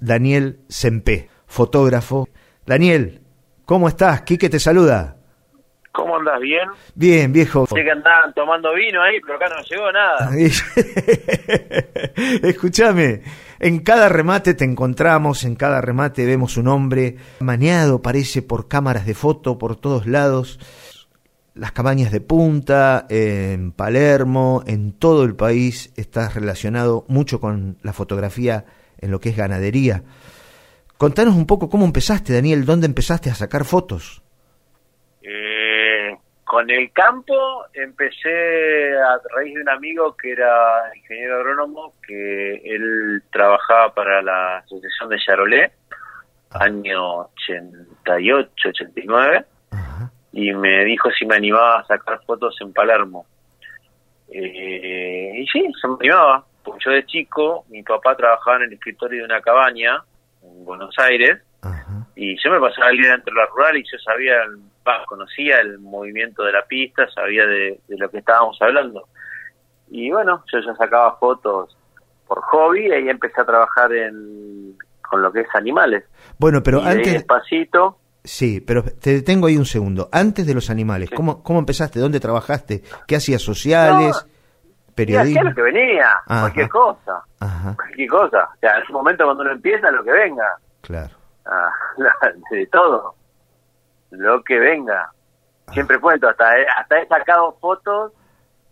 es Daniel Sempé, fotógrafo. Daniel, ¿cómo estás? Quique te saluda. ¿Cómo andas? ¿Bien? Bien, viejo. Sé que andaban tomando vino ahí, pero acá no llegó nada. Escúchame, en cada remate te encontramos, en cada remate vemos un hombre maneado, parece, por cámaras de foto por todos lados. Las cabañas de punta, en Palermo, en todo el país, estás relacionado mucho con la fotografía en lo que es ganadería. Contanos un poco cómo empezaste, Daniel, dónde empezaste a sacar fotos. Eh, con el campo empecé a raíz de un amigo que era ingeniero agrónomo, que él trabajaba para la Asociación de Charolais, año 88, 89, y me dijo si me animaba a sacar fotos en Palermo. Eh, y sí, se me animaba, porque yo de chico, mi papá trabajaba en el escritorio de una cabaña en Buenos Aires, y yo me pasaba el día dentro de la rural y yo sabía, conocía el movimiento de la pista, sabía de, lo que estábamos hablando. Y bueno, yo ya sacaba fotos por hobby y ahí empecé a trabajar en, con lo que es animales. Bueno, pero antes... despacito... Sí, pero te detengo ahí un segundo. Antes de los animales, ¿cómo, ¿cómo empezaste? ¿Dónde trabajaste? ¿Qué hacías sociales? Periodismo. Hacía lo que venía, cualquier cosa. Cualquier cosa. O sea, en ese momento cuando uno empieza, lo que venga. Claro. Ah, de todo. Lo que venga. Siempre cuento, hasta hasta he sacado fotos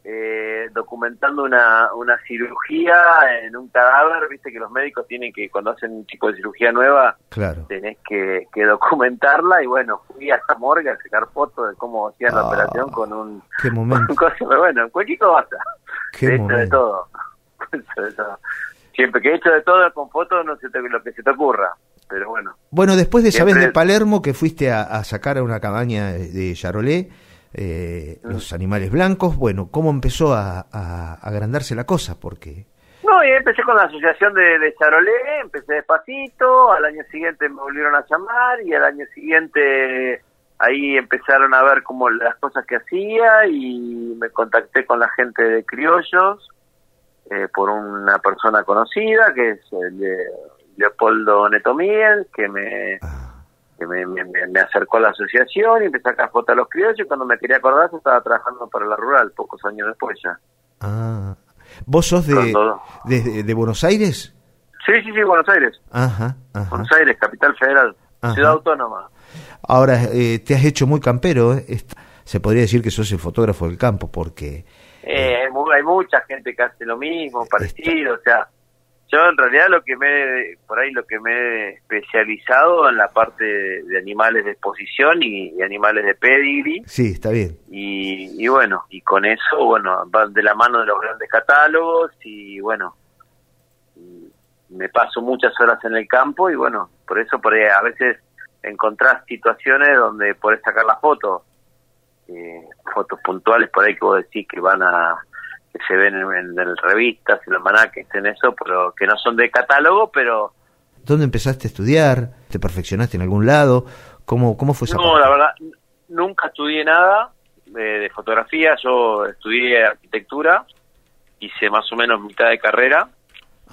eh, documentando una, una cirugía en un cadáver, viste que los médicos tienen que, cuando hacen un tipo de cirugía nueva, claro. tenés que, que documentarla y bueno, fui a la morgue a sacar fotos de cómo hacían la ah, operación con un... Qué momento. pero bueno, cualquier cosa. Qué he hecho de todo. Siempre que he hecho de todo con fotos, no sé lo que se te ocurra. Pero bueno. Bueno, después de esa de Palermo que fuiste a, a sacar a una cabaña de Charolais, eh, los animales blancos. Bueno, ¿cómo empezó a, agrandarse la cosa? Porque... No, y empecé con la asociación de, de Charolé, empecé despacito, al año siguiente me volvieron a llamar y al año siguiente ahí empezaron a ver como las cosas que hacía y me contacté con la gente de Criollos eh, por una persona conocida que es Leopoldo Netomiel, que me... Ah que me, me, acercó a la asociación y empecé a sacar fotos a los criollos y cuando me quería acordar estaba trabajando para la rural, pocos años después ya. Ah. ¿Vos sos de, de, Buenos Aires? Sí, sí, sí, Buenos Aires. Ajá, Buenos Aires, capital federal, ciudad autónoma. Ahora, eh, te has hecho muy campero, ¿eh? se podría decir que sos el fotógrafo del campo porque... Eh, hay mucha gente que hace lo mismo, parecido, o sea yo en realidad lo que me por ahí lo que me he especializado en la parte de animales de exposición y, animales de pedigree. Sí está bien. Y, bueno y con eso bueno van de la mano de los grandes catálogos y bueno me paso muchas horas en el campo y bueno por eso por a veces encontrás situaciones donde podés sacar las fotos eh, fotos puntuales por ahí que vos decís que van a que se ven en, revistas, en almanaques, en eso, pero que no son de catálogo, pero... ¿Dónde empezaste a estudiar? ¿Te perfeccionaste en algún lado? ¿Cómo, cómo fue esa No, la verdad, nunca estudié nada de, fotografía, yo estudié arquitectura, hice más o menos mitad de carrera,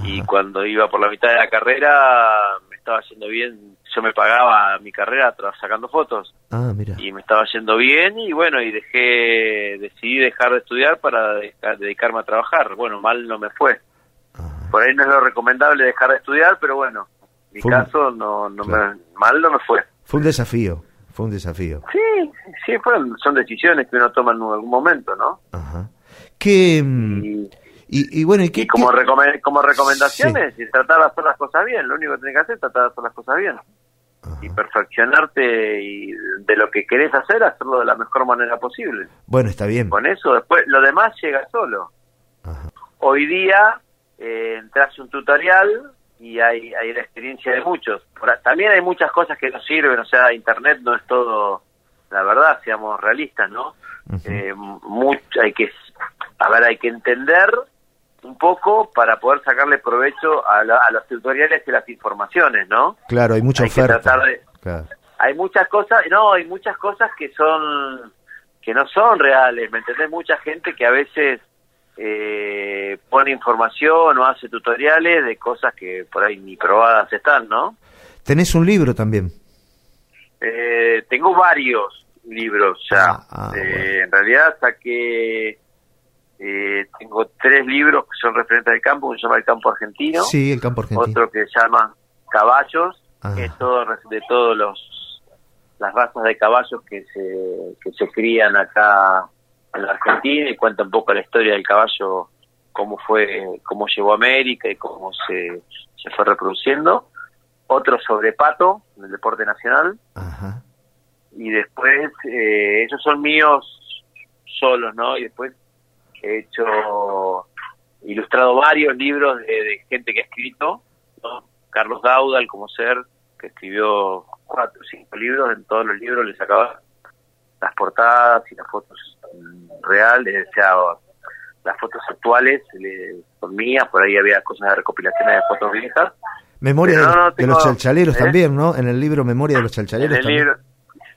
y cuando iba por la mitad de la carrera estaba yendo bien yo me pagaba mi carrera sacando fotos. Ah, mira. Y me estaba yendo bien y bueno, y dejé, decidí dejar de estudiar para dedicarme a trabajar. Bueno, mal no me fue. Ah. Por ahí no es lo recomendable dejar de estudiar, pero bueno, en mi caso no, no me, mal no me fue. Fue un desafío, fue un desafío. Sí, sí, fueron, son decisiones que uno toma en algún momento, ¿no? Ajá. ¿Qué... Mm, y, bueno, ¿y, como, como recomendaciones, y tratar de hacer las cosas bien, lo único que tenés que hacer es tratar de hacer las cosas bien y perfeccionarte y de lo que querés hacer, hacerlo de la mejor manera posible. Bueno, está bien. Con eso, después, lo demás llega solo. Hoy día eh, entras un tutorial y hay, hay la experiencia de muchos. también hay muchas cosas que no sirven, o sea, Internet no es todo, la verdad, seamos realistas, ¿no? eh, mucho, hay que, a ver, hay que entender un poco para poder sacarle provecho a, los tutoriales y las informaciones, ¿no? Claro, hay mucha oferta. Hay muchas cosas, no, hay muchas cosas que son que no son reales, ¿me entendés? Mucha gente que a veces eh, pone información o hace tutoriales de cosas que por ahí ni probadas están, ¿no? Tenés un libro también. Eh, tengo varios libros ya. Ah, ah, Eh, bueno. En realidad saqué, eh, tengo tres libros que son referentes del campo, uno se llama El Campo Argentino, Sí, el campo argentino. otro que se llama Caballos, Ah. que es todo de todos los las razas de caballos que se, que se crían acá en la Argentina y cuenta un poco la historia del caballo, cómo fue, cómo llegó a América y cómo se, se fue reproduciendo. Otro sobre pato, en el deporte nacional, Ajá. y después eh, esos son míos solos, ¿no? Y después he hecho ilustrado varios libros de, de gente que ha escrito, ¿no? Carlos Daudal como ser, que escribió cuatro o cinco libros, en todos los libros le sacaba las portadas y las fotos reales, o sea, las fotos actuales le, son mías, por ahí había cosas de recopilaciones de fotos viejas. Memoria de, no, no de tengo- los chalchaleros ¿eh? también, ¿no? En el libro Memoria de los chalchaleros En el también. libro,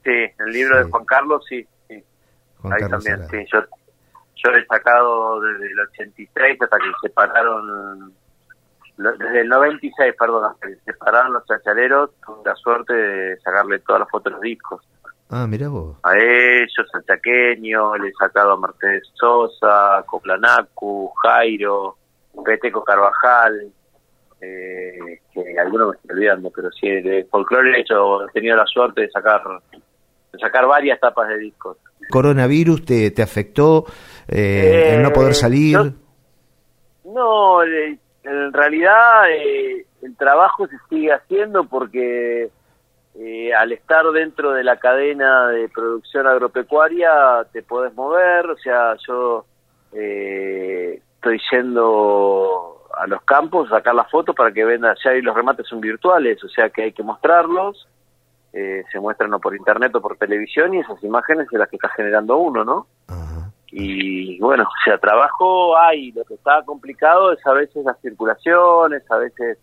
sí, en el libro Sí. de Juan Carlos, sí, sí. Juan Ahí Carlos también, sí. Yo, yo he sacado desde el 86 hasta que se separaron, desde el 96, perdón, hasta que se separaron los chachaleros, tuve la suerte de sacarle todas las fotos de los discos. Ah, mira vos. A ellos, al chaqueño, le he sacado a Mercedes Sosa, Coplanacu, Jairo, Peteco Carvajal, eh, que algunos me estoy olvidando, pero sí, de folclore he, hecho, he tenido la suerte de sacar de sacar varias tapas de discos. ¿Coronavirus te, te afectó? Eh, el no poder Eh, salir. No, eh, en realidad eh, el trabajo se sigue haciendo porque eh, al estar dentro de la cadena de producción agropecuaria te podés mover, o sea, yo eh, estoy yendo a los campos a sacar las fotos para que vendan, ya y los remates son virtuales, o sea que hay que mostrarlos, eh, se muestran o por internet o por televisión y esas imágenes son las que está generando uno, ¿no? Ajá. y bueno, o sea, trabajo hay, lo que está complicado es a veces las circulaciones, a veces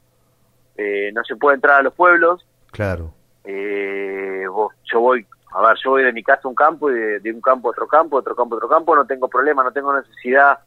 eh, no se puede entrar a los pueblos, Claro. eh, vos- yo voy, a ver, yo voy de mi casa a un campo y de, de un campo a otro campo, otro campo a otro campo, no tengo problema, no tengo necesidad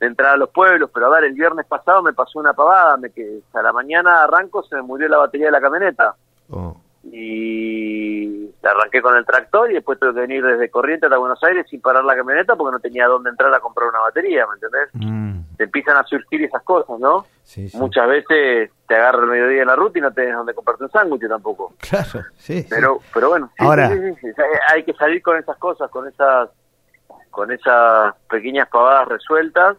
de entrar a los pueblos, pero a ver, el viernes pasado me pasó una pavada, me que a la mañana arranco, se me murió la batería de la camioneta Oh, y arranqué con el tractor y después tuve que venir desde Corrientes hasta Buenos Aires sin parar la camioneta porque no tenía dónde entrar a comprar una batería, ¿me entendés? mm, Te empiezan a surgir esas cosas, ¿no? sí, sí. Muchas veces te agarra el mediodía en la ruta y no tenés dónde comprarte un sándwich tampoco. Claro, sí. sí. Pero, pero bueno, Ahora- sí, sí, sí, sí. hay que salir con esas cosas, con esas, con esas pequeñas pavadas resueltas,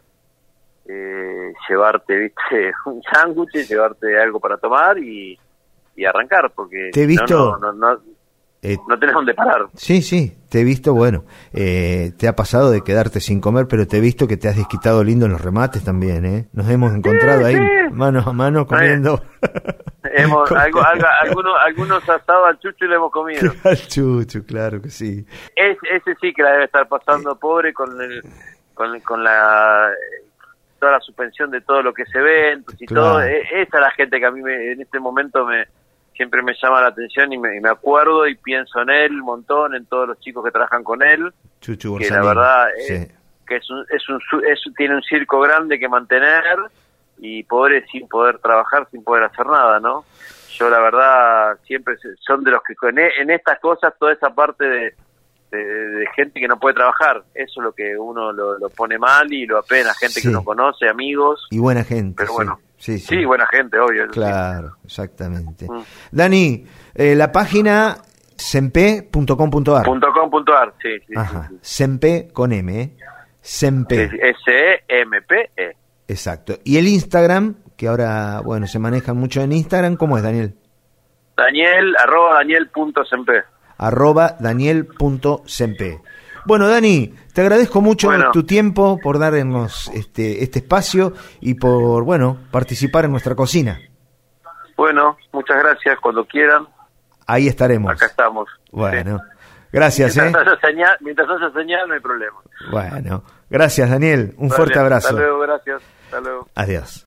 eh, llevarte, viste, un sándwich, llevarte algo para tomar y, y arrancar, porque Te he si no, no, no, no, Eh, no tenés dónde parar. Sí, sí, te he visto, bueno, eh, te ha pasado de quedarte sin comer, pero te he visto que te has desquitado lindo en los remates también, ¿eh? Nos hemos encontrado ahí sí. mano a mano comiendo. Hemos, algo, algo- algunos, algunos asados al chucho y lo hemos comido. Al chucho, claro que sí. Es, ese sí que la debe estar pasando pobre con el, con, con la toda la suspensión de todo lo que se ve y Claro. todo E- esa es la gente que a mí me, en este momento me siempre me llama la atención y me, y me acuerdo y pienso en él un montón en todos los chicos que trabajan con él Chucho que la verdad Sí. es, que es un, es un es- tiene un circo grande que mantener y pobre sin poder trabajar sin poder hacer nada no yo la verdad siempre son de los que e- en estas cosas toda esa parte de, de, de gente que no puede trabajar eso es lo que uno lo, lo pone mal y lo apena gente Sí. que uno conoce amigos Y buena gente. pero sí. bueno Sí, sí. sí, buena gente obvio. Claro, exactamente. Mm. Dani, eh, la página sempe.com.ar. punto com punto ar sí sí, Ajá, sí, sí. sempe con M, ¿eh? Sempe. Sí, S-E-M-P-E Exacto. Y el Instagram, que ahora, bueno, se maneja mucho en Instagram, ¿cómo es, Daniel? Daniel arroba Daniel punto sempe. arroba daniel.sempe. Bueno, Dani, te agradezco mucho Bueno. tu tiempo por darnos este, este espacio y por, bueno, participar en nuestra cocina. Bueno, muchas gracias. Cuando quieran, Ahí estaremos. acá estamos. Bueno, Sí. gracias, ¿eh? Mientras, haya señal, mientras haya señal, no hay problema. Bueno, gracias, Daniel. Un fuerte abrazo. Hasta luego, gracias. Hasta luego. Adiós.